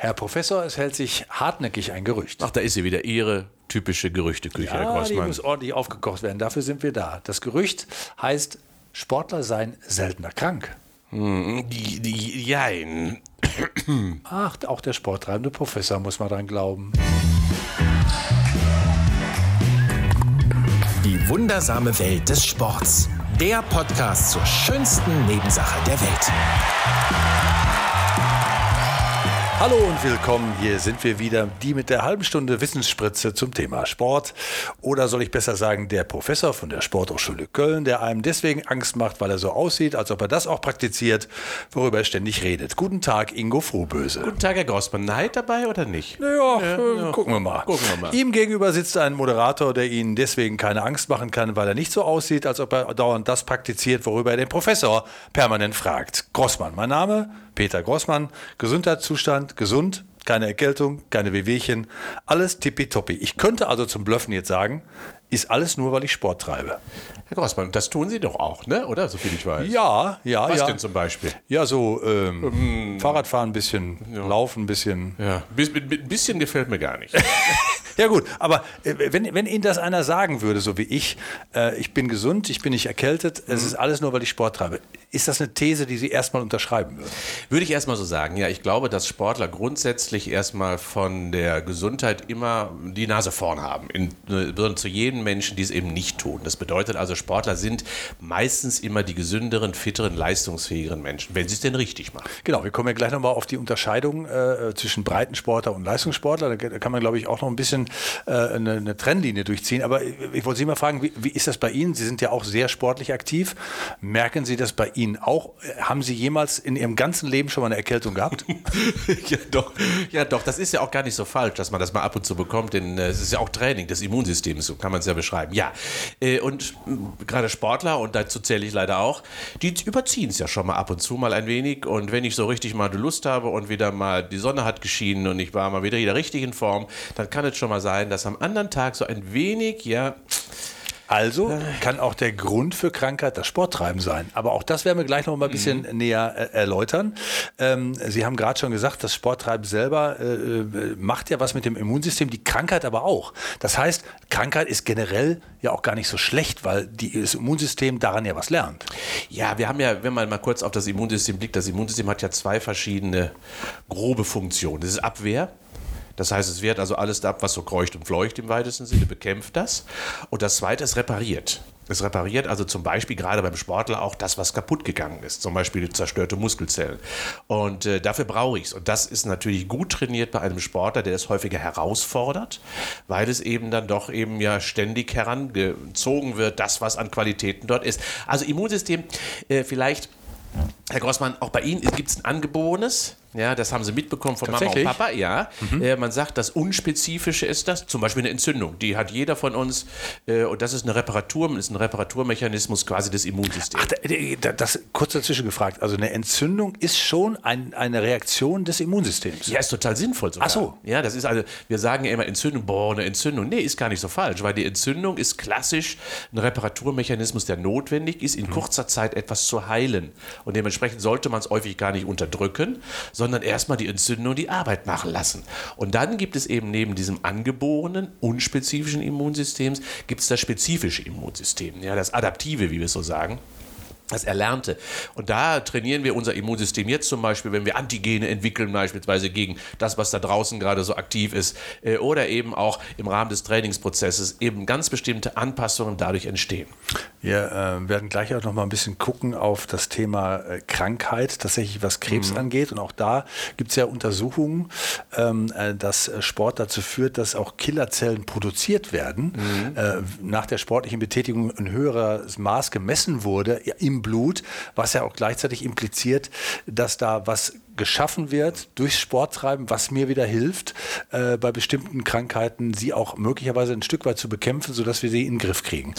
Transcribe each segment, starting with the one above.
Herr Professor, es hält sich hartnäckig ein Gerücht. Ach, da ist sie wieder, Ihre typische Gerüchteküche, Herr Ja, die Grossmann. muss ordentlich aufgekocht werden. Dafür sind wir da. Das Gerücht heißt, Sportler seien seltener krank. Hm, die- die- Jein. Ach, auch der sporttreibende Professor muss man dran glauben. Die wundersame Welt des Sports. Der Podcast zur schönsten Nebensache der Welt. Hallo und willkommen. Hier sind wir wieder, die mit der halben Stunde Wissensspritze zum Thema Sport. Oder soll ich besser sagen, der Professor von der Sporthochschule Köln, der einem deswegen Angst macht, weil er so aussieht, als ob er das auch praktiziert, worüber er ständig redet. Guten Tag, Ingo Frohböse. Guten Tag, Herr Grossmann. Neid dabei oder nicht? Ja, äh, gucken wir mal. Gucken wir mal. Ihm gegenüber sitzt ein Moderator, der Ihnen deswegen keine Angst machen kann, weil er nicht so aussieht, als ob er dauernd das praktiziert, worüber er den Professor permanent fragt. Grossmann, mein Name, Peter Grossmann, Gesundheitszustand, gesund, keine Erkältung, keine Wehwehchen, alles tippitoppi. Ich könnte also zum Blöffen jetzt sagen, ist alles nur, weil ich Sport treibe. Herr Grossmann, das tun Sie doch auch, ne? oder? So viel ich weiß. Ja, ja, Was ja. denn zum Beispiel? Ja, so ähm, Fahrradfahren ein bisschen, Laufen ein bisschen. Ja, ein bisschen gefällt mir gar nicht. Ja gut, aber äh, wenn, wenn Ihnen das einer sagen würde, so wie ich, äh, ich bin gesund, ich bin nicht erkältet, es ist alles nur, weil ich Sport treibe, ist das eine These, die Sie erstmal unterschreiben würden? Würde ich erstmal so sagen. Ja, ich glaube, dass Sportler grundsätzlich erstmal von der Gesundheit immer die Nase vorn haben. In, äh, zu jedem Menschen, die es eben nicht tun. Das bedeutet also, Sportler sind meistens immer die gesünderen, fitteren, leistungsfähigeren Menschen, wenn sie es denn richtig machen. Genau, wir kommen ja gleich nochmal auf die Unterscheidung äh, zwischen Breitensportler und Leistungssportler. Da kann man, glaube ich, auch noch ein bisschen äh, eine, eine Trennlinie durchziehen. Aber ich, wollte Sie mal fragen, wie, wie ist das bei Ihnen? Sie sind ja auch sehr sportlich aktiv. Merken Sie das bei Ihnen auch? Haben Sie jemals in Ihrem ganzen Leben schon mal eine Erkältung gehabt? ja, doch. Ja, doch. Das ist ja auch gar nicht so falsch, dass man das mal ab und zu bekommt, denn äh, es ist ja auch Training des Immunsystems, so kann man es ja beschreiben. Ja. Äh, und mh, gerade Sportler, und dazu zähle ich leider auch, die überziehen es ja schon mal ab und zu mal ein wenig. Und wenn ich so richtig mal Lust habe und wieder mal die Sonne hat geschienen und ich war mal wieder in der richtigen Form, dann kann es schon mal sein, dass am anderen Tag so ein wenig, ja, Also kann auch der Grund für Krankheit das Sporttreiben sein. Aber auch das werden wir gleich noch mal ein bisschen näher äh, erläutern. Ähm, Sie haben gerade schon gesagt, das Sporttreiben selber äh, äh, macht ja was mit dem Immunsystem, die Krankheit aber auch. Das heißt, Krankheit ist generell ja auch gar nicht so schlecht, weil die, das Immunsystem daran ja was lernt. Ja, wir haben ja, wenn man mal kurz auf das Immunsystem blickt, das Immunsystem hat ja zwei verschiedene grobe Funktionen. Das ist Abwehr. Das heißt, es wehrt also alles ab, was so kreucht und fleucht im weitesten Sinne, bekämpft das. Und das zweite ist repariert. Es repariert also zum Beispiel gerade beim Sportler auch das, was kaputt gegangen ist, zum Beispiel zerstörte Muskelzellen. Und äh, dafür brauche ich es. Und das ist natürlich gut trainiert bei einem Sportler, der es häufiger herausfordert, weil es eben dann doch eben ja ständig herangezogen wird, das, was an Qualitäten dort ist. Also Immunsystem, äh, vielleicht Herr Grossmann, auch bei Ihnen gibt es ein angeborenes, ja, das haben Sie mitbekommen von Mama und? Papa, ja. Äh, man sagt, das Unspezifische ist das, zum Beispiel eine Entzündung, die hat jeder von uns äh, und das ist eine Reparatur, ist ein Reparaturmechanismus quasi des Immunsystems. Ach, da- das kurz dazwischen gefragt. Also eine Entzündung ist schon ein, eine Reaktion des Immunsystems. Ja, ist total sinnvoll sogar. Ach so. Ja, das ist also, wir sagen ja immer Entzündung, boah, eine Entzündung. Nee, ist gar nicht so falsch, weil die Entzündung ist klassisch ein Reparaturmechanismus, der notwendig ist, in Mhm. kurzer Zeit etwas zu heilen. Und dementsprechend sollte man es häufig gar nicht unterdrücken, sondern erstmal die Entzündung die Arbeit machen lassen. Und dann gibt es eben neben diesem angeborenen, unspezifischen Immunsystems, gibt es das spezifische Immunsystem, ja, das adaptive, wie wir es so sagen das Erlernte. Und da trainieren wir unser Immunsystem jetzt zum Beispiel, wenn wir Antigene entwickeln, beispielsweise gegen das, was da draußen gerade so aktiv ist, äh, oder eben auch im Rahmen des Trainingsprozesses eben ganz bestimmte Anpassungen dadurch entstehen. Wir äh, werden gleich auch noch mal ein bisschen gucken auf das Thema äh, Krankheit, tatsächlich was Krebs angeht. Und auch da gibt es ja Untersuchungen, ähm, äh, dass Sport dazu führt, dass auch Killerzellen produziert werden. Äh, nach der sportlichen Betätigung ein höheres Maß gemessen wurde ja, Blut, was ja auch gleichzeitig impliziert, dass da was geschaffen wird durchs Sporttreiben, was mir wieder hilft, äh, bei bestimmten Krankheiten sie auch möglicherweise ein Stück weit zu bekämpfen, sodass wir sie in den Griff kriegen.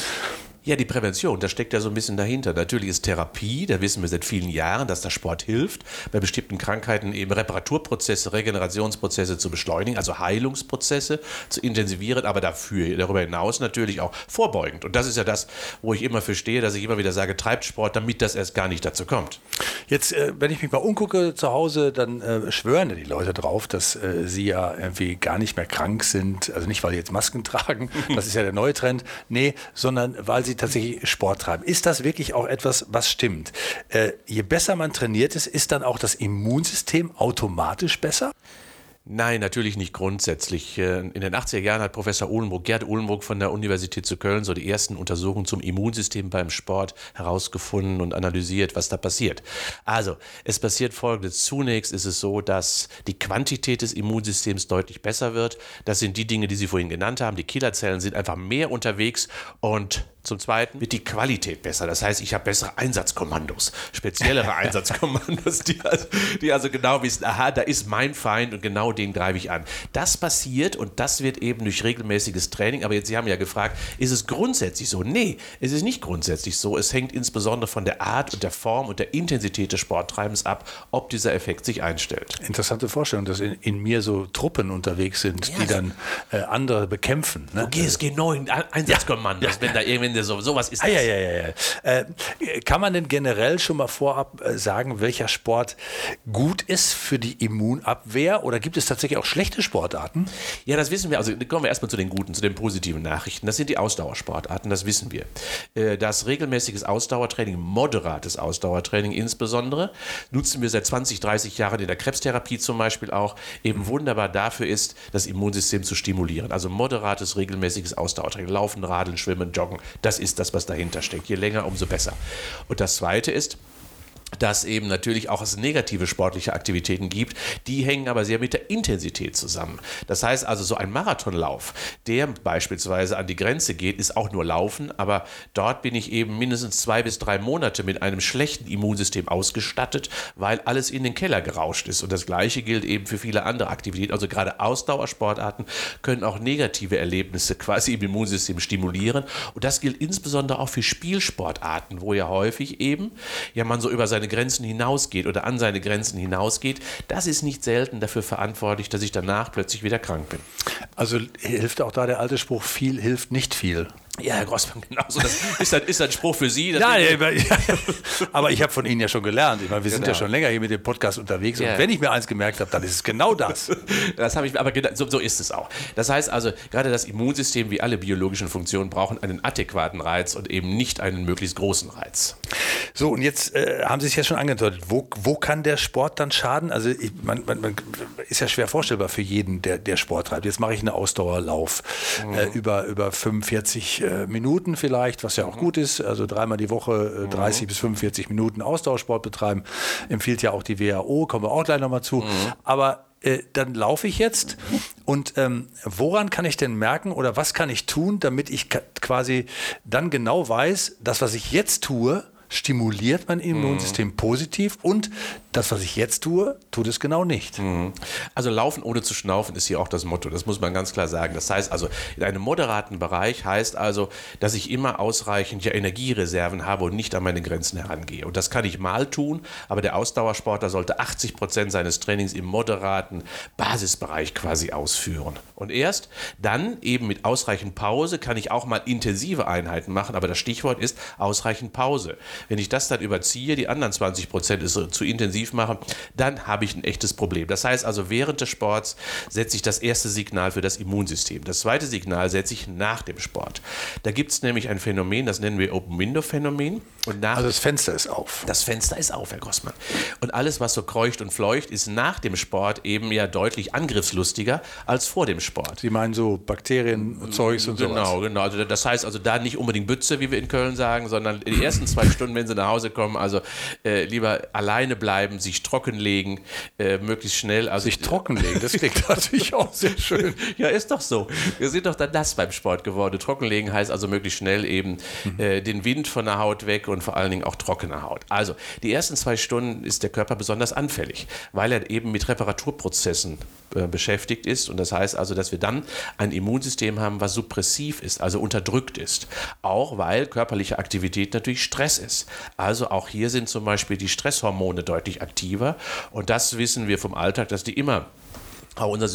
Ja, die Prävention, das steckt ja so ein bisschen dahinter. Natürlich ist Therapie, da wissen wir seit vielen Jahren, dass der Sport hilft, bei bestimmten Krankheiten eben Reparaturprozesse, Regenerationsprozesse zu beschleunigen, also Heilungsprozesse zu intensivieren, aber dafür, darüber hinaus natürlich auch vorbeugend. Und das ist ja das, wo ich immer für stehe, dass ich immer wieder sage, treibt Sport, damit das erst gar nicht dazu kommt. Jetzt, äh, wenn ich mich mal umgucke zu Hause, dann äh, schwören die Leute drauf, dass äh, sie ja irgendwie gar nicht mehr krank sind. Also nicht, weil sie jetzt Masken tragen, das ist ja der neue Trend. Nee, sondern weil sie tatsächlich Sport treiben. Ist das wirklich auch etwas, was stimmt? Äh, je besser man trainiert ist, ist dann auch das Immunsystem automatisch besser? Nein, natürlich nicht grundsätzlich. Äh, in den 80er Jahren hat Professor Uhlenburg, Gerd Uhlenburg von der Universität zu Köln so die ersten Untersuchungen zum Immunsystem beim Sport herausgefunden und analysiert, was da passiert. Also, es passiert folgendes. Zunächst ist es so, dass die Quantität des Immunsystems deutlich besser wird. Das sind die Dinge, die Sie vorhin genannt haben. Die Killerzellen sind einfach mehr unterwegs und zum Zweiten wird die Qualität besser. Das heißt, ich habe bessere Einsatzkommandos, speziellere Einsatzkommandos, die also, die also, genau wissen, aha, da ist mein Feind und genau den greife ich an. Das passiert und das wird eben durch regelmäßiges Training. Aber jetzt, Sie haben ja gefragt, ist es grundsätzlich so? Nee, es ist nicht grundsätzlich so. Es hängt insbesondere von der Art und der Form und der Intensität des Sporttreibens ab, ob dieser Effekt sich einstellt. Interessante Vorstellung, dass in, in mir so Truppen unterwegs sind, ja, die dann äh, andere bekämpfen. Ne? Gehst genau in Einsatzkommandos, ja. wenn da irgendwie Ende, so, sowas ist das. Ah, ja, ja, ja, ja. Äh, kann man denn generell schon mal vorab äh, sagen, welcher Sport gut ist für die Immunabwehr oder gibt es tatsächlich auch schlechte Sportarten? Ja, das wissen wir. Also kommen wir erstmal zu den guten, zu den positiven Nachrichten. Das sind die Ausdauersportarten, das wissen wir. Äh, das regelmäßiges Ausdauertraining, moderates Ausdauertraining insbesondere, nutzen wir seit 20, 30 Jahren in der Krebstherapie zum Beispiel auch, eben wunderbar dafür ist, das Immunsystem zu stimulieren. Also moderates, regelmäßiges Ausdauertraining, Laufen, Radeln, Schwimmen, Joggen, das ist das, was dahinter steckt. Je länger, umso besser. Und das Zweite ist, dass eben natürlich auch es negative sportliche Aktivitäten gibt, die hängen aber sehr mit der Intensität zusammen. Das heißt also, so ein Marathonlauf, der beispielsweise an die Grenze geht, ist auch nur Laufen, aber dort bin ich eben mindestens zwei bis drei Monate mit einem schlechten Immunsystem ausgestattet, weil alles in den Keller gerauscht ist. Und das Gleiche gilt eben für viele andere Aktivitäten. Also gerade Ausdauersportarten können auch negative Erlebnisse quasi im Immunsystem stimulieren. Und das gilt insbesondere auch für Spielsportarten, wo ja häufig eben ja man so über seine seine Grenzen hinausgeht oder an seine Grenzen hinausgeht, das ist nicht selten dafür verantwortlich, dass ich danach plötzlich wieder krank bin. Also hilft auch da der alte Spruch, viel hilft nicht viel. Ja, Herr Grossmann, genauso. Das ist ein, ist ein Spruch für Sie. Ja, ja, ja, aber ich habe von Ihnen ja schon gelernt. Ich meine, wir sind genau. ja schon länger hier mit dem Podcast unterwegs. Und wenn ich mir eins gemerkt habe, dann ist es genau das. Das habe ich, aber so, so, ist es auch. Das heißt also, gerade das Immunsystem, wie alle biologischen Funktionen, brauchen einen adäquaten Reiz und eben nicht einen möglichst großen Reiz. So, und jetzt äh, haben Sie es ja schon angedeutet. Wo, wo kann der Sport dann schaden? Also, ich, man, man, man, ist ja schwer vorstellbar für jeden, der, der Sport treibt. Jetzt mache ich einen Ausdauerlauf mhm. äh, über, über 45 äh, Minuten vielleicht, was ja auch mhm. gut ist. Also dreimal die Woche äh, 30 mhm. bis 45 Minuten Ausdauersport betreiben. Empfiehlt ja auch die WHO, kommen wir auch gleich nochmal zu. Mhm. Aber äh, dann laufe ich jetzt und ähm, woran kann ich denn merken oder was kann ich tun, damit ich quasi dann genau weiß, das, was ich jetzt tue, stimuliert mein Immunsystem mhm. positiv und das, was ich jetzt tue, tut es genau nicht. Mhm. Also laufen ohne zu schnaufen ist hier auch das Motto, das muss man ganz klar sagen. Das heißt also, in einem moderaten Bereich heißt also, dass ich immer ausreichend Energiereserven habe und nicht an meine Grenzen herangehe. Und das kann ich mal tun, aber der Ausdauersportler sollte 80 Prozent seines Trainings im moderaten Basisbereich quasi ausführen. Und erst dann eben mit ausreichend Pause kann ich auch mal intensive Einheiten machen, aber das Stichwort ist ausreichend Pause. Wenn ich das dann überziehe, die anderen 20 Prozent ist zu intensiv mache, dann habe ich ein echtes Problem. Das heißt also, während des Sports setze ich das erste Signal für das Immunsystem. Das zweite Signal setze ich nach dem Sport. Da gibt es nämlich ein Phänomen, das nennen wir Open-Window-Phänomen. also das Fenster ist auf. Das Fenster ist auf, Herr Grossmann. Und alles, was so kreucht und fleucht, ist nach dem Sport eben ja deutlich angriffslustiger als vor dem Sport. Sie meinen so Bakterien, Zeugs und so. Genau, sowas. genau. Also das heißt also da nicht unbedingt Bütze, wie wir in Köln sagen, sondern die ersten zwei Stunden Stunden, wenn sie nach Hause kommen. Also äh, lieber alleine bleiben, sich trockenlegen, äh, möglichst schnell. Also, sich trockenlegen, das klingt natürlich auch sehr schön. ja, ist doch so. Wir sind doch dann nass beim Sport geworden. Trockenlegen heißt also möglichst schnell eben mhm. äh, den Wind von der Haut weg und vor allen Dingen auch trockene Haut. Also die ersten zwei Stunden ist der Körper besonders anfällig, weil er eben mit Reparaturprozessen äh, beschäftigt ist. Und das heißt also, dass wir dann ein Immunsystem haben, was suppressiv ist, also unterdrückt ist. Auch weil körperliche Aktivität natürlich Stress ist. Also auch hier sind zum Beispiel die Stresshormone deutlich aktiver. Und das wissen wir vom Alltag, dass die immer unser,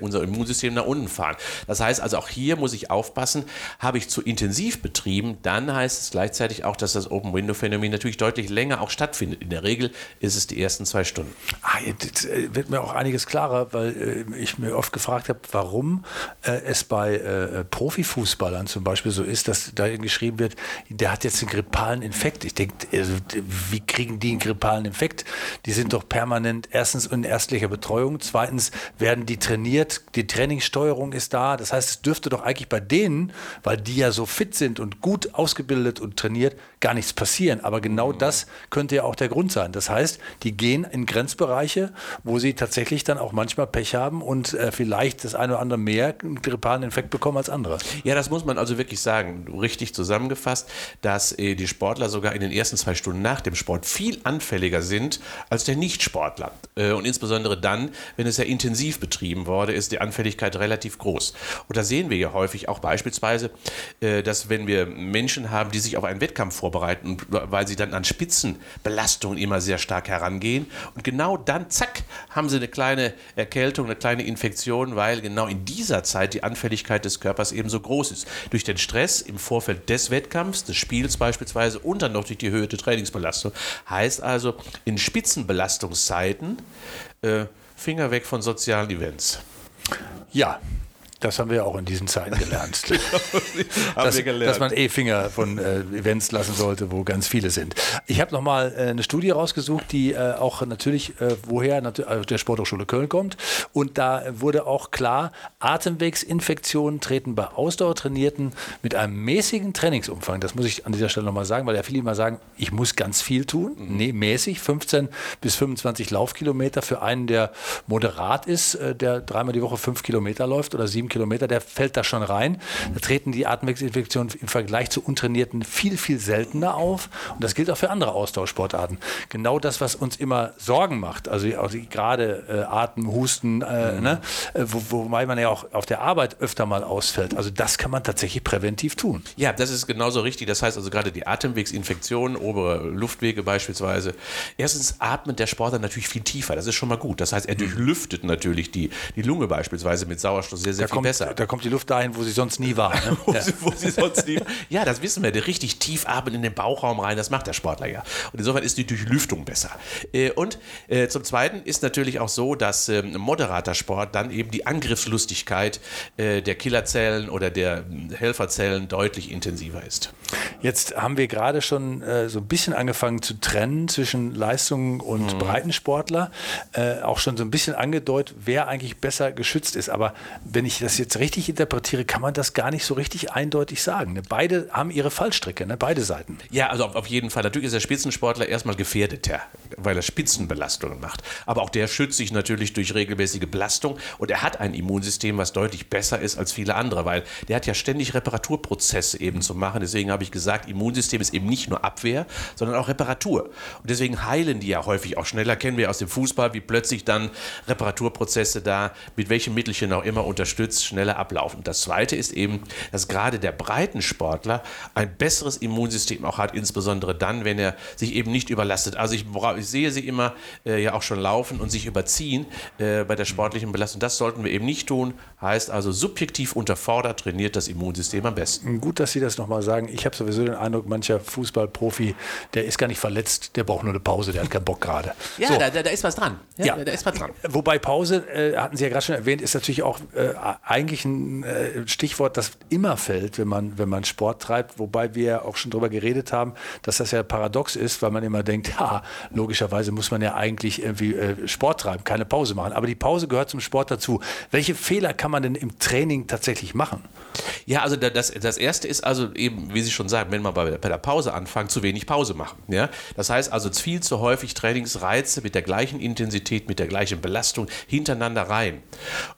unser Immunsystem nach unten fahren. Das heißt also, auch hier muss ich aufpassen, habe ich zu intensiv betrieben, dann heißt es gleichzeitig auch, dass das Open-Window-Phänomen natürlich deutlich länger auch stattfindet. In der Regel ist es die ersten zwei Stunden. Ah, jetzt äh, wird mir auch einiges klarer, weil äh, ich mir oft gefragt habe, warum äh, es bei äh, Profifußballern zum Beispiel so ist, dass da geschrieben wird, der hat jetzt einen grippalen Infekt. Ich denke, also, wie kriegen die einen grippalen Infekt? Die sind doch permanent erstens in ärztlicher Betreuung, zweitens werden die trainiert, die Trainingssteuerung ist da. Das heißt, es dürfte doch eigentlich bei denen, weil die ja so fit sind und gut ausgebildet und trainiert, gar nichts passieren. Aber genau mhm. das könnte ja auch der Grund sein. Das heißt, die gehen in Grenzbereiche, wo sie tatsächlich dann auch manchmal Pech haben und äh, vielleicht das eine oder andere mehr einen grippalen Infekt bekommen als andere. Ja, das muss man also wirklich sagen. Richtig zusammengefasst, dass äh, die Sportler sogar in den ersten zwei Stunden nach dem Sport viel anfälliger sind als der Nichtsportler. Äh, und insbesondere dann, wenn es ja intensiv intensiv betrieben wurde, ist die Anfälligkeit relativ groß. Und da sehen wir ja häufig auch beispielsweise, äh, dass wenn wir Menschen haben, die sich auf einen Wettkampf vorbereiten, weil sie dann an Spitzenbelastungen immer sehr stark herangehen und genau dann, zack, haben sie eine kleine Erkältung, eine kleine Infektion, weil genau in dieser Zeit die Anfälligkeit des Körpers eben so groß ist. Durch den Stress im Vorfeld des Wettkampfs, des Spiels beispielsweise und dann noch durch die erhöhte Trainingsbelastung. Heißt also, in Spitzenbelastungszeiten äh, Finger weg von sozialen Events. Ja, das haben wir auch in diesen Zeiten gelernt. dass, gelernt. dass, man eh Finger von äh, Events lassen sollte, wo ganz viele sind. Ich habe nochmal äh, eine Studie rausgesucht, die äh, auch natürlich, äh, woher nat also der Sporthochschule Köln kommt. Und da wurde auch klar, Atemwegsinfektionen treten bei Ausdauertrainierten mit einem mäßigen Trainingsumfang, das muss ich an dieser Stelle nochmal sagen, weil ja viele immer sagen, ich muss ganz viel tun. Mhm. Nee, mäßig, 15 bis 25 Laufkilometer für einen, der moderat ist, äh, der dreimal die Woche fünf Kilometer läuft oder sieben Kilometer, der fällt da schon rein. Da treten die Atemwegsinfektionen im Vergleich zu Untrainierten viel, viel seltener auf. Und das gilt auch für andere Austauschsportarten. Genau das, was uns immer Sorgen macht, also, also gerade äh, Atem, Husten, äh, mhm. ne? Äh, wo, wobei man ja auch auf der Arbeit öfter mal ausfällt. Also das kann man tatsächlich präventiv tun. Ja, das ist genauso richtig. Das heißt also gerade die Atemwegsinfektionen, obere Luftwege beispielsweise. Erstens atmet der Sportler natürlich viel tiefer. Das ist schon mal gut. Das heißt, er mhm. durchlüftet natürlich die, die Lunge beispielsweise mit Sauerstoff sehr, sehr da viel kommt, besser. Da kommt die Luft dahin, wo sie sonst nie war. Ne? wo, ja. sie, wo, sie, sonst nie. Ja, das wissen wir. Der richtig tief atmet in den Bauchraum rein, das macht der Sportler ja. Und insofern ist die Durchlüftung besser. Äh, und äh, zum Zweiten ist natürlich auch so, dass ähm, moderater Sport dann eben die Angriffslustigkeit äh, der Killerzellen oder der Helferzellen deutlich intensiver ist. Jetzt haben wir gerade schon so ein bisschen angefangen zu trennen zwischen Leistungen und mhm. Breitensportler. auch schon so ein bisschen angedeutet, wer eigentlich besser geschützt ist. Aber wenn ich das jetzt richtig interpretiere, kann man das gar nicht so richtig eindeutig sagen. Ne? Beide haben ihre Fallstricke, ne? beide Seiten. Ja, also auf jeden Fall. Natürlich ist der Spitzensportler erstmal gefährdeter, weil er Spitzenbelastungen macht. Aber auch der schützt sich natürlich durch regelmäßige Belastung und er hat ein Immunsystem, was deutlich besser ist als viele andere, weil der hat ja ständig Reparaturprozesse eben zu machen. Deswegen habe ich gesagt, Immunsystem ist eben nicht nur Abwehr, sondern auch Reparatur. Und deswegen heilen die ja häufig auch schneller. Kennen wir aus dem Fußball, wie plötzlich dann Reparaturprozesse da mit welchem Mittelchen auch immer unterstützt unterstützt, schneller ablaufen. Das Zweite ist eben, dass gerade der Breitensportler ein besseres Immunsystem auch hat, insbesondere dann, wenn er sich eben nicht überlastet. Also ich, ich sehe sie immer äh, ja auch schon laufen und sich überziehen äh, bei der sportlichen Belastung. Das sollten wir eben nicht tun. Heißt also, subjektiv unterfordert trainiert das Immunsystem am besten. Gut, dass Sie das nochmal sagen. Ich habe sowieso den Eindruck, mancher Fußballprofi, der ist gar nicht verletzt, der braucht nur eine Pause, der hat keinen Bock gerade. Ja, so. da, da, ist was dran. Ja, ja. Da ist was dran. Wobei Pause, äh, hatten Sie ja gerade schon erwähnt, ist natürlich auch äh, eigentlich ein äh, Stichwort, das immer fällt, wenn man, wenn man Sport treibt, wobei wir auch schon darüber geredet haben, dass das ja paradox ist, weil man immer denkt, ja, logischerweise muss man ja eigentlich irgendwie äh, Sport treiben, keine Pause machen. Aber die Pause gehört zum Sport dazu. Welche Fehler kann man denn im Training tatsächlich machen? Ja, also das, das erste ist also eben, wie Sie schon sagen, wenn man bei, bei der Pause anfängt, zu wenig Pause machen. Ja? Das heißt also viel zu häufig Trainingsreize mit der gleichen Intensität, mit der gleichen Belastung hintereinander rein.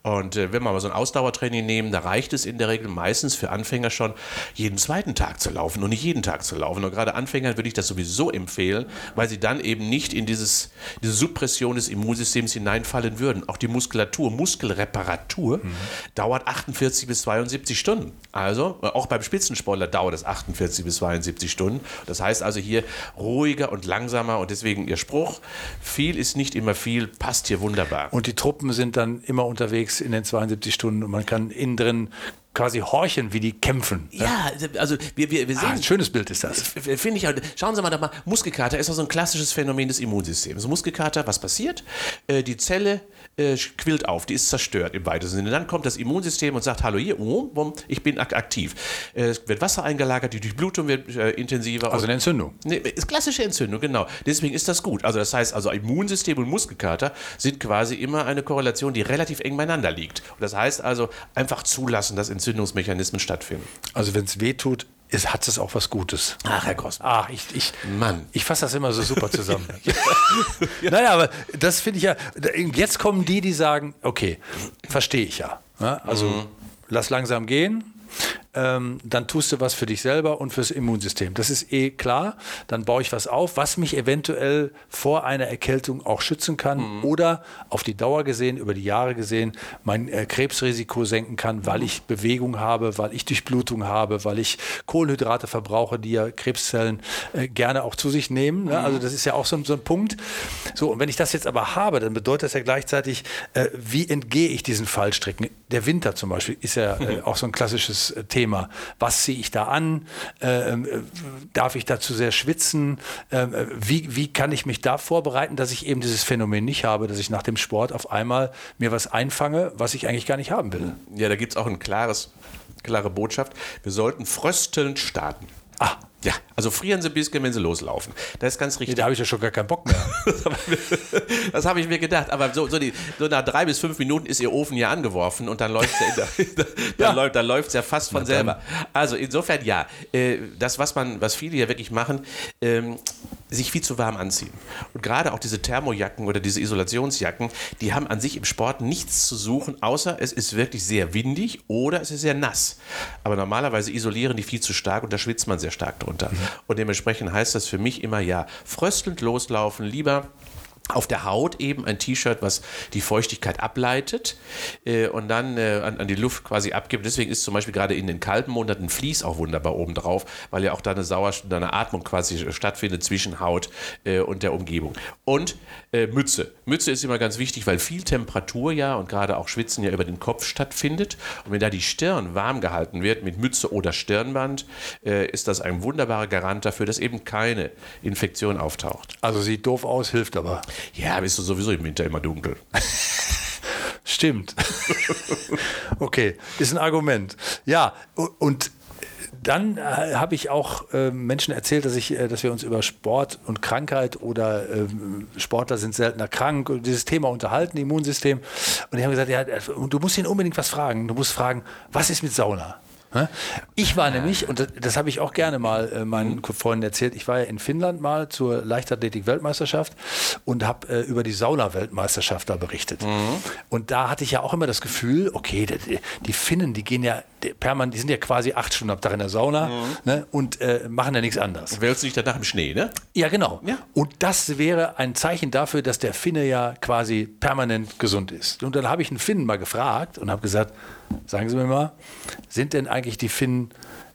Und äh, wenn man mal so ein Ausdauertraining nehmen, da reicht es in der Regel meistens für Anfänger schon, jeden zweiten Tag zu laufen und nicht jeden Tag zu laufen. Und gerade Anfängern würde ich das sowieso empfehlen, weil sie dann eben nicht in dieses, diese Suppression des Immunsystems hineinfallen würden. Auch die Muskulatur, Muskelreparatur mhm. dauert 48 bis 72 Stunden. Also äh, auch beim Spitzensportler dauert es 48 bis 72 Stunden. Das heißt also hier ruhiger und langsamer und deswegen Ihr Spruch, viel ist nicht immer viel, passt hier wunderbar. Und die Truppen sind dann immer unterwegs in den 72 Stunden und man kann innen drin quasi horchen, wie die kämpfen. Ne? Ja, also wir, wir, wir ah, sehen. Ah, ein schönes Bild ist das. Finde ich. Schauen Sie mal, mal Muskelkater ist auch so ein klassisches Phänomen des Immunsystems. Muskelkater, was passiert? Äh, die Zelle äh, quillt auf, die ist zerstört im weitesten Sinne. Dann kommt das Immunsystem und sagt, hallo hier, oh, ich bin aktiv. Äh, es wird Wasser eingelagert, die Durchblutung wird äh, intensiver. Also eine Entzündung. Ne, ist klassische Entzündung, genau. Deswegen ist das gut. Also das heißt, also Immunsystem und Muskelkater sind quasi immer eine Korrelation, die relativ eng beieinander liegt. Und das heißt also, einfach zulassen, dass Entzündungsmechanismen stattfinden. Also wenn es weh tut, ist, hat es auch was Gutes. Ach, Herr Grossmann. Ach, ich, ich, Mann. ich fasse das immer so super zusammen. ja. Naja, aber das finde ich ja, jetzt kommen die, die sagen, okay, verstehe ich ja. Also mhm. lass langsam gehen, ähm, dann tust du was für dich selber und fürs Immunsystem. Das ist eh klar. Dann baue ich was auf, was mich eventuell vor einer Erkältung auch schützen kann mhm. oder auf die Dauer gesehen, über die Jahre gesehen, mein äh, Krebsrisiko senken kann, weil ich Bewegung habe, weil ich Durchblutung habe, weil ich Kohlenhydrate verbrauche, die ja Krebszellen äh, gerne auch zu sich nehmen. Ne? Also das ist ja auch so, so, ein Punkt. So, und wenn ich das jetzt aber habe, dann bedeutet das ja gleichzeitig, äh, wie entgehe ich diesen Fallstricken? Der Winter zum Beispiel ist ja äh, auch so ein klassisches äh, Thema. Thema. Was ziehe ich da an? Ähm, äh, darf ich dazu sehr schwitzen? Ähm, äh, wie, wie kann ich mich da vorbereiten, dass ich eben dieses Phänomen nicht habe, dass ich nach dem Sport auf einmal mir was einfange, was ich eigentlich gar nicht haben will? Ja, da gibt es auch ein klares, klare Botschaft. Wir sollten fröstelnd starten. Ah, ja, also frieren Sie ein bisschen, wenn Sie loslaufen. Das ist ganz richtig. Nee, da habe ich ja schon gar keinen Bock mehr. das habe ich mir gedacht. Aber so, so, die, so, nach drei bis fünf Minuten ist Ihr Ofen ja angeworfen und dann läuft es ja, ja. läuft, dann läuft's ja fast von selber. Also insofern ja, äh, das, was man, was viele ja wirklich machen, ähm, sich viel zu warm anziehen. Und gerade auch diese Thermojacken oder diese Isolationsjacken, die haben an sich im Sport nichts zu suchen, außer es ist wirklich sehr windig oder es ist sehr nass. Aber normalerweise isolieren die viel zu stark und da schwitzt man sehr stark drunter. Und dementsprechend heißt das für mich immer ja, fröstelnd loslaufen, lieber auf der Haut eben ein T-Shirt, was die Feuchtigkeit ableitet äh, und dann äh, an, an, die Luft quasi abgibt. Deswegen ist zum Beispiel gerade in den kalten Monaten Vlies auch wunderbar oben drauf, weil ja auch da eine Sauerstoff, eine Atmung quasi stattfindet zwischen Haut äh, und der Umgebung. Und äh, Mütze. Mütze ist immer ganz wichtig, weil viel Temperatur ja und gerade auch Schwitzen ja über den Kopf stattfindet. Und wenn da die Stirn warm gehalten wird mit Mütze oder Stirnband, äh, ist das ein wunderbarer Garant dafür, dass eben keine Infektion auftaucht. Also sieht doof aus, hilft aber. Ja, bist du sowieso im Winter immer dunkel. Stimmt. okay, ist ein Argument. Ja, und dann äh, habe ich auch äh, Menschen erzählt, dass, ich, äh, dass wir uns über Sport und Krankheit oder ähm, Sportler sind seltener krank und dieses Thema unterhalten, Immunsystem. Und die haben gesagt, ja, äh, du musst ihn unbedingt was fragen. Du musst fragen, was ist mit Sauna? Ich war nämlich, und das, das habe ich auch gerne mal äh, meinen mhm. Freunden erzählt, ich war ja in Finnland mal zur Leichtathletik-Weltmeisterschaft und habe äh, über die Sauna-Weltmeisterschaft da berichtet. Mhm. Und da hatte ich ja auch immer das Gefühl, okay, die, die Finnen, die gehen ja permanent, die sind ja quasi acht Stunden am Tag in der Sauna mhm. ne, und äh, machen ja nichts anderes. Wälzt sich danach im Schnee, ne? Ja, genau. Ja. Und das wäre ein Zeichen dafür, dass der Finne ja quasi permanent gesund ist. Und dann habe ich einen Finnen mal gefragt und habe gesagt, sagen Sie mir mal, sind denn eigentlich die Finnen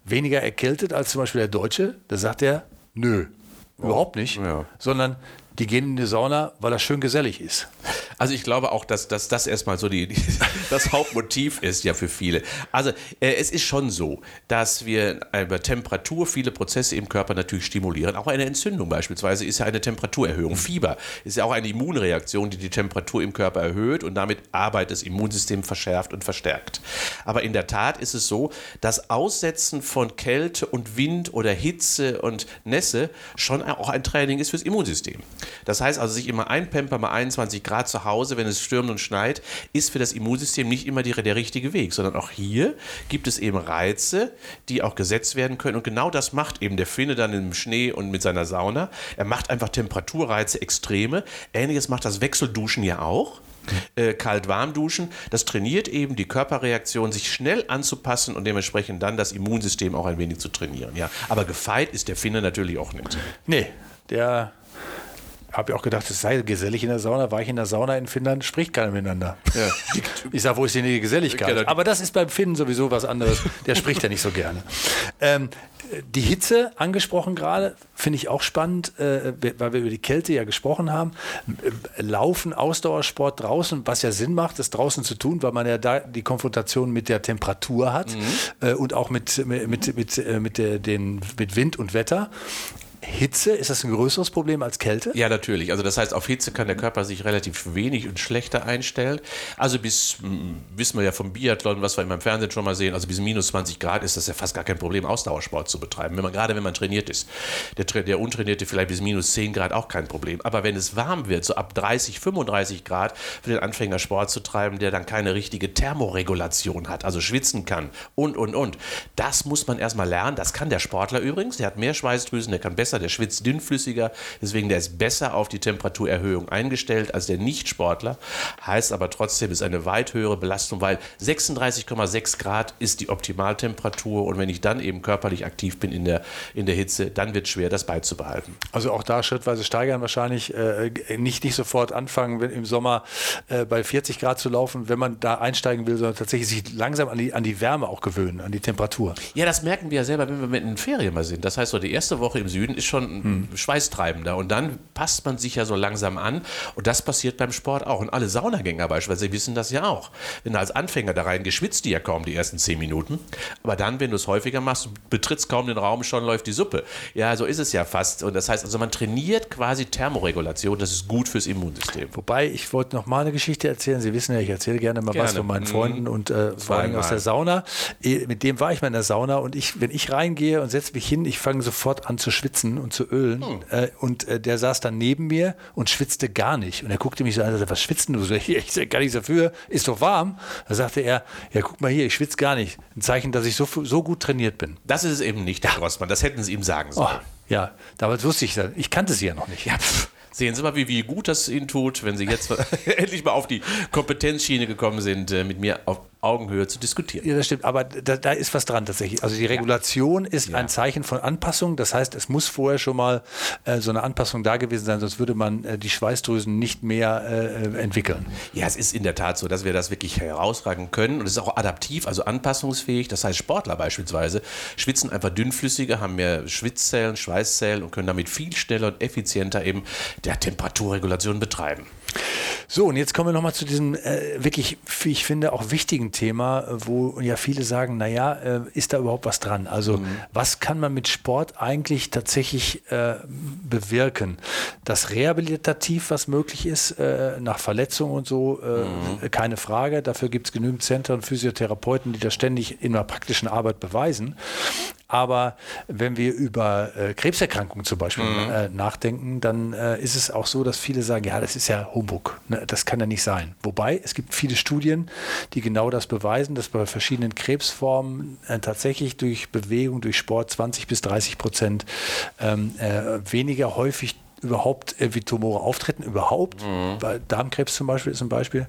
weniger erkältet als zum Beispiel der Deutsche? Da sagt er, nö, oh. überhaupt nicht, ja. sondern die gehen in die Sauna, weil das schön gesellig ist. Also ich glaube auch, dass, dass das erstmal so die, die, das Hauptmotiv ist ja für viele. Also äh, es ist schon so, dass wir über Temperatur viele Prozesse im Körper natürlich stimulieren. Auch eine Entzündung beispielsweise ist ja eine Temperaturerhöhung. Fieber ist ja auch eine Immunreaktion, die die Temperatur im Körper erhöht und damit Arbeit des Immunsystems verschärft und verstärkt. Aber in der Tat ist es so, dass Aussetzen von Kälte und Wind oder Hitze und Nässe schon auch ein Training ist fürs Immunsystem. Das heißt also, sich immer einpampern bei 21 Grad zu Hause, wenn es stürmt und schneit, ist für das Immunsystem nicht immer die, der richtige Weg, sondern auch hier gibt es eben Reize, die auch gesetzt werden können. Und genau das macht eben der Finne dann im Schnee und mit seiner Sauna. Er macht einfach Temperaturreize extreme. Ähnliches macht das Wechselduschen ja auch. Äh, kalt-warm duschen. Das trainiert eben die Körperreaktion, sich schnell anzupassen und dementsprechend dann das Immunsystem auch ein wenig zu trainieren. Ja. Aber gefeit ist der Finne natürlich auch nicht. Nee, der habe ja auch gedacht, es sei gesellig in der Sauna. War ich in der Sauna in Finnland, spricht keiner miteinander. Ja. Ich sage, wo ist denn die Geselligkeit? Aber das ist beim Finnen sowieso was anderes. Der spricht ja nicht so gerne. Ähm, die Hitze angesprochen gerade, finde ich auch spannend, äh, weil wir über die Kälte ja gesprochen haben. Laufen, Ausdauersport draußen, was ja Sinn macht, das draußen zu tun, weil man ja da die Konfrontation mit der Temperatur hat mhm. äh, und auch mit, mit, mit, mit, äh, mit, der, den, mit Wind und Wetter. Hitze, ist das ein größeres Problem als Kälte? Ja, natürlich. Also das heißt, auf Hitze kann der Körper sich relativ wenig und schlechter einstellen. Also bis, wissen wir ja vom Biathlon, was wir immer im Fernsehen schon mal sehen, also bis minus 20 Grad ist das ja fast gar kein Problem, Ausdauersport zu betreiben. Wenn man, gerade wenn man trainiert ist. Der, der Untrainierte vielleicht bis minus 10 Grad auch kein Problem. Aber wenn es warm wird, so ab 30, 35 Grad, für den Anfänger Sport zu treiben, der dann keine richtige Thermoregulation hat, also schwitzen kann und, und, und. Das muss man erstmal lernen. Das kann der Sportler übrigens. Der hat mehr Schweißdrüsen, der kann besser besser, der schwitzt dünnflüssiger, deswegen der ist besser auf die Temperaturerhöhung eingestellt als der Nichtsportler. Heißt aber trotzdem, ist eine weit höhere Belastung, weil 36,6 Grad ist die Optimaltemperatur und wenn ich dann eben körperlich aktiv bin in der, in der Hitze, dann wird es schwer, das beizubehalten. Also auch da schrittweise steigern wahrscheinlich, äh, nicht, nicht sofort anfangen, wenn im Sommer äh, bei 40 Grad zu laufen, wenn man da einsteigen will, sondern tatsächlich sich langsam an die, an die Wärme auch gewöhnen, an die Temperatur. Ja, das merken wir ja selber, wenn wir mit den Ferien mal sind. Das heißt, so die erste Woche im Süden ist schon hm. schweißtreibender. Und dann passt man sich ja so langsam an. Und das passiert beim Sport auch. Und alle Saunagänger beispielsweise wissen das ja auch. Wenn du als Anfänger da rein geschwitzt, die ja kaum die ersten zehn Minuten. Aber dann, wenn du es häufiger machst, betrittst kaum den Raum, schon läuft die Suppe. Ja, so ist es ja fast. Und das heißt also, man trainiert quasi Thermoregulation. Das ist gut fürs Immunsystem. Wobei, ich wollte noch mal eine Geschichte erzählen. Sie wissen ja, ich erzähle gerne mal gerne. was von meinen mhm. Freunden und äh, vor allem aus der Sauna. Eh, mit dem war ich mal in der Sauna und ich, wenn ich reingehe und setze mich hin, ich fange sofort an zu schwitzen und zu ölen. Hm. Äh, und äh, der saß dann neben mir und schwitzte gar nicht. Und er guckte mich so an und sagte, was schwitzt du so? Ich, ich gar nichts dafür, ist doch warm. Da sagte er, ja, guck mal hier, ich schwitze gar nicht. Ein Zeichen, dass ich so, so gut trainiert bin. Das ist es eben nicht, Herr Grossmann. Das hätten Sie ihm sagen sollen. Oh, ja, damals wusste ich das. Ich kannte sie ja noch nicht. Ja, Sehen Sie mal, wie, wie gut das Ihnen tut, wenn Sie jetzt endlich mal auf die Kompetenzschiene gekommen sind, äh, mit mir auf Augenhöhe zu diskutieren. Ja, das stimmt, aber da, da ist was dran tatsächlich. Also die Regulation ja. ist ja. ein Zeichen von Anpassung. Das heißt, es muss vorher schon mal äh, so eine Anpassung da gewesen sein, sonst würde man äh, die Schweißdrüsen nicht mehr äh, entwickeln. Ja, es ist in der Tat so, dass wir das wirklich herausragen können und es ist auch adaptiv, also anpassungsfähig. Das heißt, Sportler beispielsweise schwitzen einfach dünnflüssiger, haben mehr Schwitzzellen, Schweißzellen und können damit viel schneller und effizienter eben der Temperaturregulation betreiben. So, und jetzt kommen wir nochmal zu diesem äh, wirklich, wie ich finde, auch wichtigen Thema, wo ja viele sagen, naja, äh, ist da überhaupt was dran? Also mhm. was kann man mit Sport eigentlich tatsächlich äh, bewirken? Das rehabilitativ, was möglich ist, äh, nach Verletzungen und so, äh, mhm. keine Frage. Dafür gibt es genügend Zentren, Physiotherapeuten, die das ständig in der praktischen Arbeit beweisen. Aber wenn wir über äh, Krebserkrankungen zum Beispiel mhm. äh, nachdenken, dann äh, ist es auch so, dass viele sagen, ja, das ist ja Humbug, ne? das kann ja nicht sein. Wobei es gibt viele Studien, die genau das beweisen, dass bei verschiedenen Krebsformen äh, tatsächlich durch Bewegung, durch Sport 20 bis 30 Prozent ähm, äh, weniger häufig überhaupt wie Tumore auftreten, überhaupt. Mhm. Darmkrebs zum Beispiel ist ein Beispiel.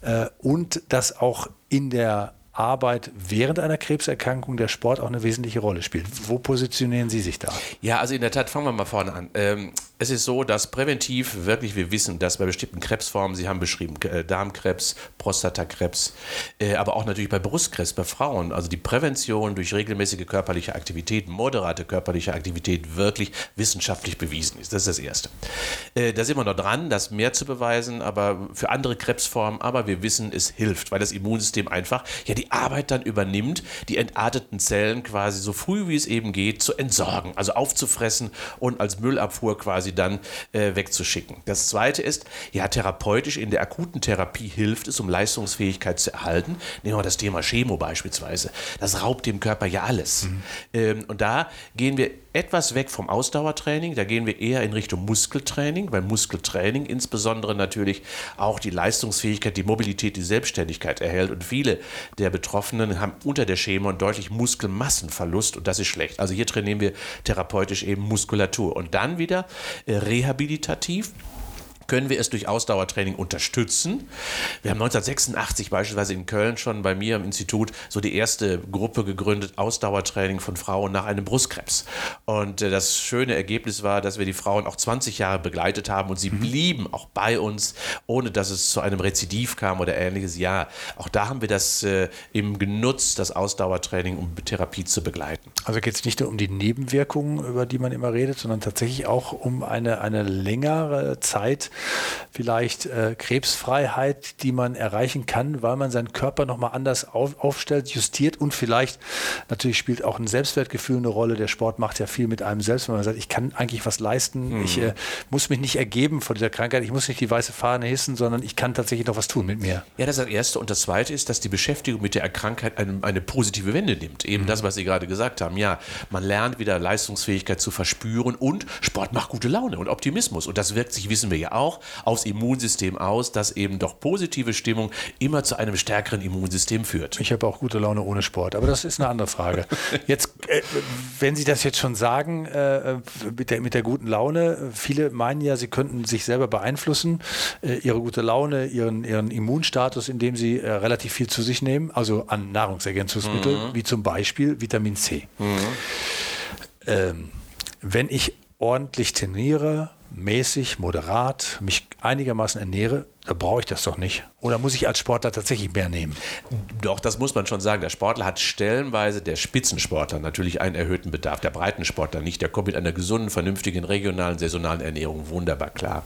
Äh, und dass auch in der Arbeit während einer Krebserkrankung der Sport auch eine wesentliche Rolle spielt. Wo positionieren Sie sich da? Ja, also in der Tat, fangen wir mal vorne an. Ähm, es ist so, dass präventiv wirklich wir wissen, dass bei bestimmten Krebsformen, Sie haben beschrieben, äh, Darmkrebs, Prostatakrebs, äh, aber auch natürlich bei Brustkrebs, bei Frauen, also die Prävention durch regelmäßige körperliche Aktivität, moderate körperliche Aktivität wirklich wissenschaftlich bewiesen ist. Das ist das Erste. Äh, da sind wir noch dran, das mehr zu beweisen, aber für andere Krebsformen, aber wir wissen, es hilft, weil das Immunsystem einfach ja die Arbeit dann übernimmt, die entarteten Zellen quasi so früh wie es eben geht zu entsorgen, also aufzufressen und als Müllabfuhr quasi quasi dann äh, wegzuschicken. Das zweite ist, ja, therapeutisch in der akuten Therapie hilft es, um Leistungsfähigkeit zu erhalten. Nehmen wir das Thema Chemo beispielsweise. Das raubt dem Körper ja alles. Mhm. Ähm, und da gehen wir etwas weg vom Ausdauertraining, da gehen wir eher in Richtung Muskeltraining, weil Muskeltraining insbesondere natürlich auch die Leistungsfähigkeit, die Mobilität, die Selbstständigkeit erhält. Und viele der Betroffenen haben unter der Chemo einen deutlich Muskelmassenverlust und das ist schlecht. Also hier trainieren wir therapeutisch eben Muskulatur. Und dann wieder äh, rehabilitativ können wir es durch Ausdauertraining unterstützen. Wir haben 1986 beispielsweise in Köln schon bei mir im Institut so die erste Gruppe gegründet, Ausdauertraining von Frauen nach einem Brustkrebs. Und äh, das schöne Ergebnis war, dass wir die Frauen auch 20 Jahre begleitet haben und sie mhm. blieben auch bei uns, ohne dass es zu einem Rezidiv kam oder ähnliches. Ja, auch da haben wir das äh, eben genutzt, das Ausdauertraining, um Therapie zu begleiten. Also geht es nicht nur um die Nebenwirkungen, über die man immer redet, sondern tatsächlich auch um eine, eine längere Zeit vielleicht äh, Krebsfreiheit, die man erreichen kann, weil man seinen Körper nochmal anders auf, aufstellt, justiert und vielleicht natürlich spielt auch ein Selbstwertgefühl eine Rolle. Der Sport macht ja viel mit einem selbst, wenn man sagt, ich kann eigentlich was leisten, mhm. ich äh, muss mich nicht ergeben vor dieser Krankheit, ich muss nicht die weiße Fahne hissen, sondern ich kann tatsächlich noch was tun mit mir. Ja, das ist das Erste. Und das Zweite ist, dass die Beschäftigung mit der Krankheit eine, eine positive Wende nimmt. Eben mhm. das, was Sie gerade gesagt haben. Ja, man lernt wieder Leistungsfähigkeit zu verspüren und Sport macht gute Laune und Optimismus. Und das wirkt sich, wissen wir ja auch, aufs Immunsystem aus, dass eben doch positive Stimmung immer zu einem stärkeren Immunsystem führt. Ich habe auch gute Laune ohne Sport, aber das ist eine andere Frage. Jetzt, äh, wenn Sie das jetzt schon sagen, äh, mit, der, mit der guten Laune, viele meinen ja, sie könnten sich selber beeinflussen, äh, ihre gute Laune, ihren, ihren Immunstatus, indem sie äh, relativ viel zu sich nehmen, also an Nahrungsergänzungsmitteln, mhm. wie zum Beispiel Vitamin C. Mhm. Ähm, wenn ich ordentlich trainiere, mäßig, moderat, mich einigermaßen ernähre, da brauche ich das doch nicht. Oder muss ich als Sportler tatsächlich mehr nehmen? Doch, das muss man schon sagen. Der Sportler hat stellenweise, der Spitzensportler, natürlich einen erhöhten Bedarf. Der Breitensportler nicht. Der kommt mit einer gesunden, vernünftigen, regionalen, saisonalen Ernährung wunderbar klar.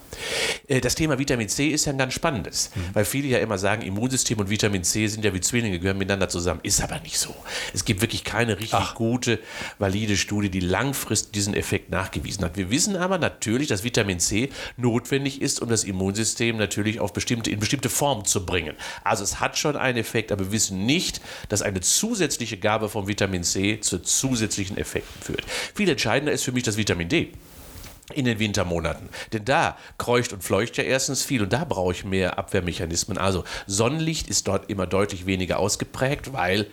Äh, das Thema Vitamin C ist ja ein ganz spannendes, mhm. weil viele ja immer sagen, Immunsystem und Vitamin C sind ja wie Zwillinge, gehören miteinander zusammen. Ist aber nicht so. Es gibt wirklich keine richtig Ach. gute, valide Studie, die langfristig diesen Effekt nachgewiesen hat. Wir wissen aber natürlich, dass Vitamin C notwendig ist, um das Immunsystem natürlich auf bestimmte, in bestimmte Formen zu bringen. Also es hat schon einen Effekt, aber wir wissen nicht, dass eine zusätzliche Gabe von Vitamin C zu zusätzlichen Effekten führt. Viel entscheidender ist für mich das Vitamin D in den Wintermonaten. Denn da kreucht und fleucht ja erstens viel und da brauche ich mehr Abwehrmechanismen. Also Sonnenlicht ist dort immer deutlich weniger ausgeprägt, weil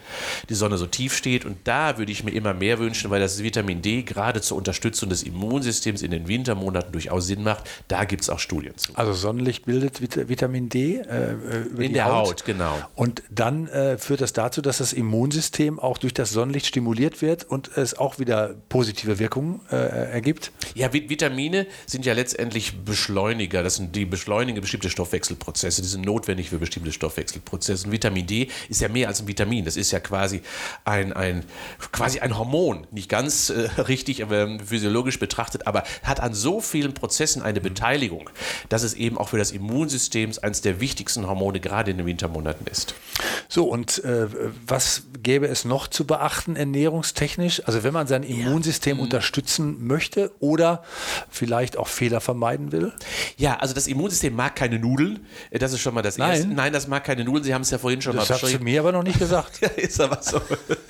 die Sonne so tief steht und da würde ich mir immer mehr wünschen, weil das Vitamin D gerade zur Unterstützung des Immunsystems in den Wintermonaten durchaus Sinn macht. Da gibt es auch Studien zu. Also Sonnenlicht bildet Vitamin D äh, über in der Haut. Haut. genau. Und dann äh, führt das dazu, dass das Immunsystem auch durch das Sonnenlicht stimuliert wird und es auch wieder positive Wirkungen äh, ergibt. Ja, Vitamin Vitamine sind ja letztendlich Beschleuniger. Das sind die beschleunigen bestimmte Stoffwechselprozesse. Die sind notwendig für bestimmte Stoffwechselprozesse. Und Vitamin D ist ja mehr als ein Vitamin. Das ist ja quasi ein, ein, quasi ein Hormon. Nicht ganz äh, richtig, aber physiologisch betrachtet, aber hat an so vielen Prozessen eine Beteiligung, dass es eben auch für das Immunsystem eines der wichtigsten Hormone gerade in den Wintermonaten ist. So, und äh, was gäbe es noch zu beachten ernährungstechnisch? Also wenn man sein Immunsystem ja. unterstützen möchte oder vielleicht auch Fehler vermeiden will? Ja, also das Immunsystem mag keine Nudeln. Das ist schon mal das Nein. Erste. Nein, das mag keine Nudeln. Sie haben es ja vorhin schon das mal beschrieben. Das hast du mir aber noch nicht gesagt. ja, ist aber so.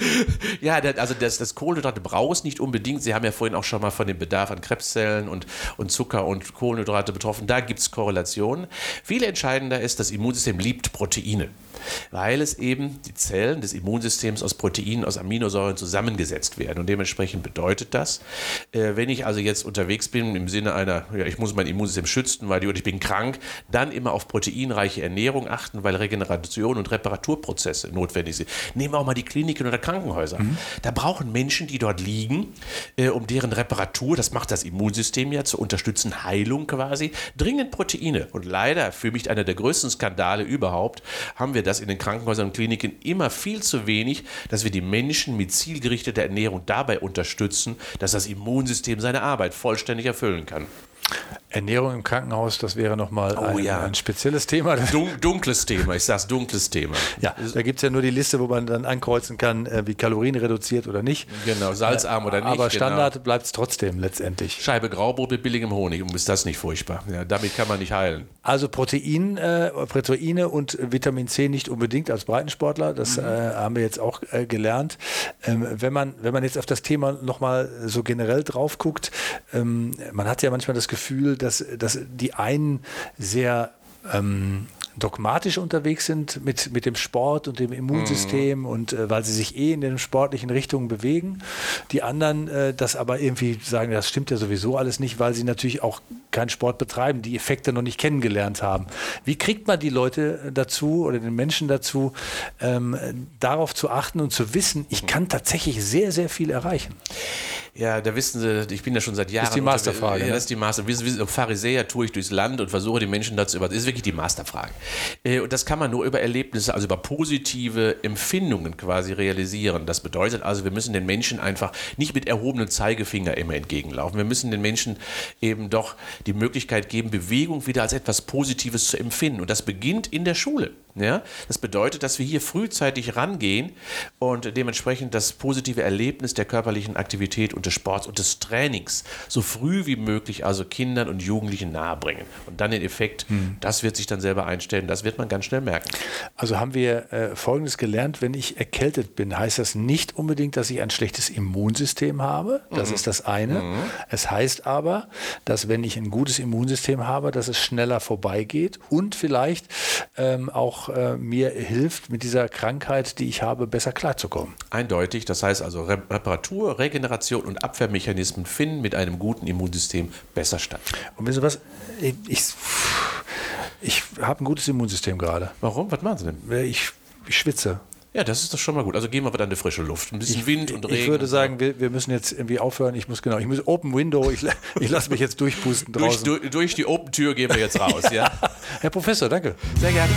ja, also das, das Kohlenhydrate braucht es nicht unbedingt. Sie haben ja vorhin auch schon mal von dem Bedarf an Krebszellen und, und Zucker und Kohlenhydrate betroffen. Da gibt es Korrelationen. Viel entscheidender ist, das Immunsystem liebt Proteine weil es eben die Zellen des Immunsystems aus Proteinen, aus Aminosäuren zusammengesetzt werden. Und dementsprechend bedeutet das, äh, wenn ich also jetzt unterwegs bin im Sinne einer, ja, ich muss mein Immunsystem schützen, weil ich bin krank, dann immer auf proteinreiche Ernährung achten, weil Regeneration und Reparaturprozesse notwendig sind. Nehmen wir auch mal die Kliniken oder Krankenhäuser. Mhm. Da brauchen Menschen, die dort liegen, äh, um deren Reparatur, das macht das Immunsystem ja, zu unterstützen, Heilung quasi, dringend Proteine. Und leider, für mich einer der größten Skandale überhaupt, haben wir das das in den Krankenhäusern und Kliniken immer viel zu wenig, dass wir die Menschen mit zielgerichteter Ernährung dabei unterstützen, dass das Immunsystem seine Arbeit vollständig erfüllen kann. Ernährung im Krankenhaus, das wäre nochmal oh, ein, ja. ein spezielles Thema. Dun dunkles Thema, ich sage dunkles Thema. Ja, da gibt es ja nur die Liste, wo man dann ankreuzen kann, äh, wie Kalorien reduziert oder nicht. Genau, salzarm oder nicht. Aber genau. Standard genau. bleibt es trotzdem letztendlich. Scheibe Graubrot mit billigem Honig, und ist das nicht furchtbar. Ja, damit kann man nicht heilen. Also Protein, äh, Proteine und Vitamin C nicht unbedingt als Breitensportler, das mhm. äh, haben wir jetzt auch äh, gelernt. Ähm, wenn, man, wenn man jetzt auf das Thema nochmal so generell drauf guckt, ähm, man hat ja manchmal das Gefühl, dass, dass die einen sehr ähm, dogmatisch unterwegs sind mit, mit dem Sport und dem Immunsystem mhm. und äh, weil sie sich eh in den sportlichen Richtungen bewegen. Die anderen äh, das aber irgendwie sagen, das stimmt ja sowieso alles nicht, weil sie natürlich auch keinen Sport betreiben, die Effekte noch nicht kennengelernt haben. Wie kriegt man die Leute dazu oder den Menschen dazu, ähm, darauf zu achten und zu wissen, ich kann tatsächlich sehr, sehr viel erreichen? Ja, da wissen Sie, ich bin ja schon seit Jahren. Das ist die Masterfrage. Ja, ne? das ist die Master. Wie, wie Pharisäer tue ich durchs Land und versuche die Menschen dazu über. Das ist wirklich die Masterfrage. Äh, und das kann man nur über Erlebnisse, also über positive Empfindungen quasi realisieren. Das bedeutet also, wir müssen den Menschen einfach nicht mit erhobenem Zeigefinger immer entgegenlaufen. Wir müssen den Menschen eben doch die Möglichkeit geben, Bewegung wieder als etwas Positives zu empfinden. Und das beginnt in der Schule. Ja? Das bedeutet, dass wir hier frühzeitig rangehen und dementsprechend das positive Erlebnis der körperlichen Aktivität und des Sports und des Trainings so früh wie möglich also Kindern und Jugendlichen nahebringen. Und dann den Effekt, hm. das wird sich dann selber einstellen, das wird man ganz schnell merken. Also haben wir äh, Folgendes gelernt, wenn ich erkältet bin, heißt das nicht unbedingt, dass ich ein schlechtes Immunsystem habe. Das mhm. ist das eine. Mhm. Es heißt aber, dass wenn ich ein gutes Immunsystem habe, dass es schneller vorbeigeht und vielleicht ähm, auch äh, mir hilft, mit dieser Krankheit, die ich habe, besser klarzukommen. Eindeutig. Das heißt also, Reparatur, Regeneration und Abwehrmechanismen finden mit einem guten Immunsystem besser statt. Und wissen Sie was? Ich, ich, ich habe ein gutes Immunsystem gerade. Warum? Was machen Sie denn? Ich, ich schwitze. Ja, das ist doch schon mal gut. Also gehen wir wieder in die frische Luft. Ein bisschen ich, Wind und Regen. Ich würde sagen, wir, wir, müssen jetzt irgendwie aufhören. Ich muss genau, ich muss Open Window, ich, ich lasse mich jetzt durchpusten draußen. durch, durch, die Open Tür gehen wir jetzt raus, ja. Herr Professor, danke. Sehr gerne.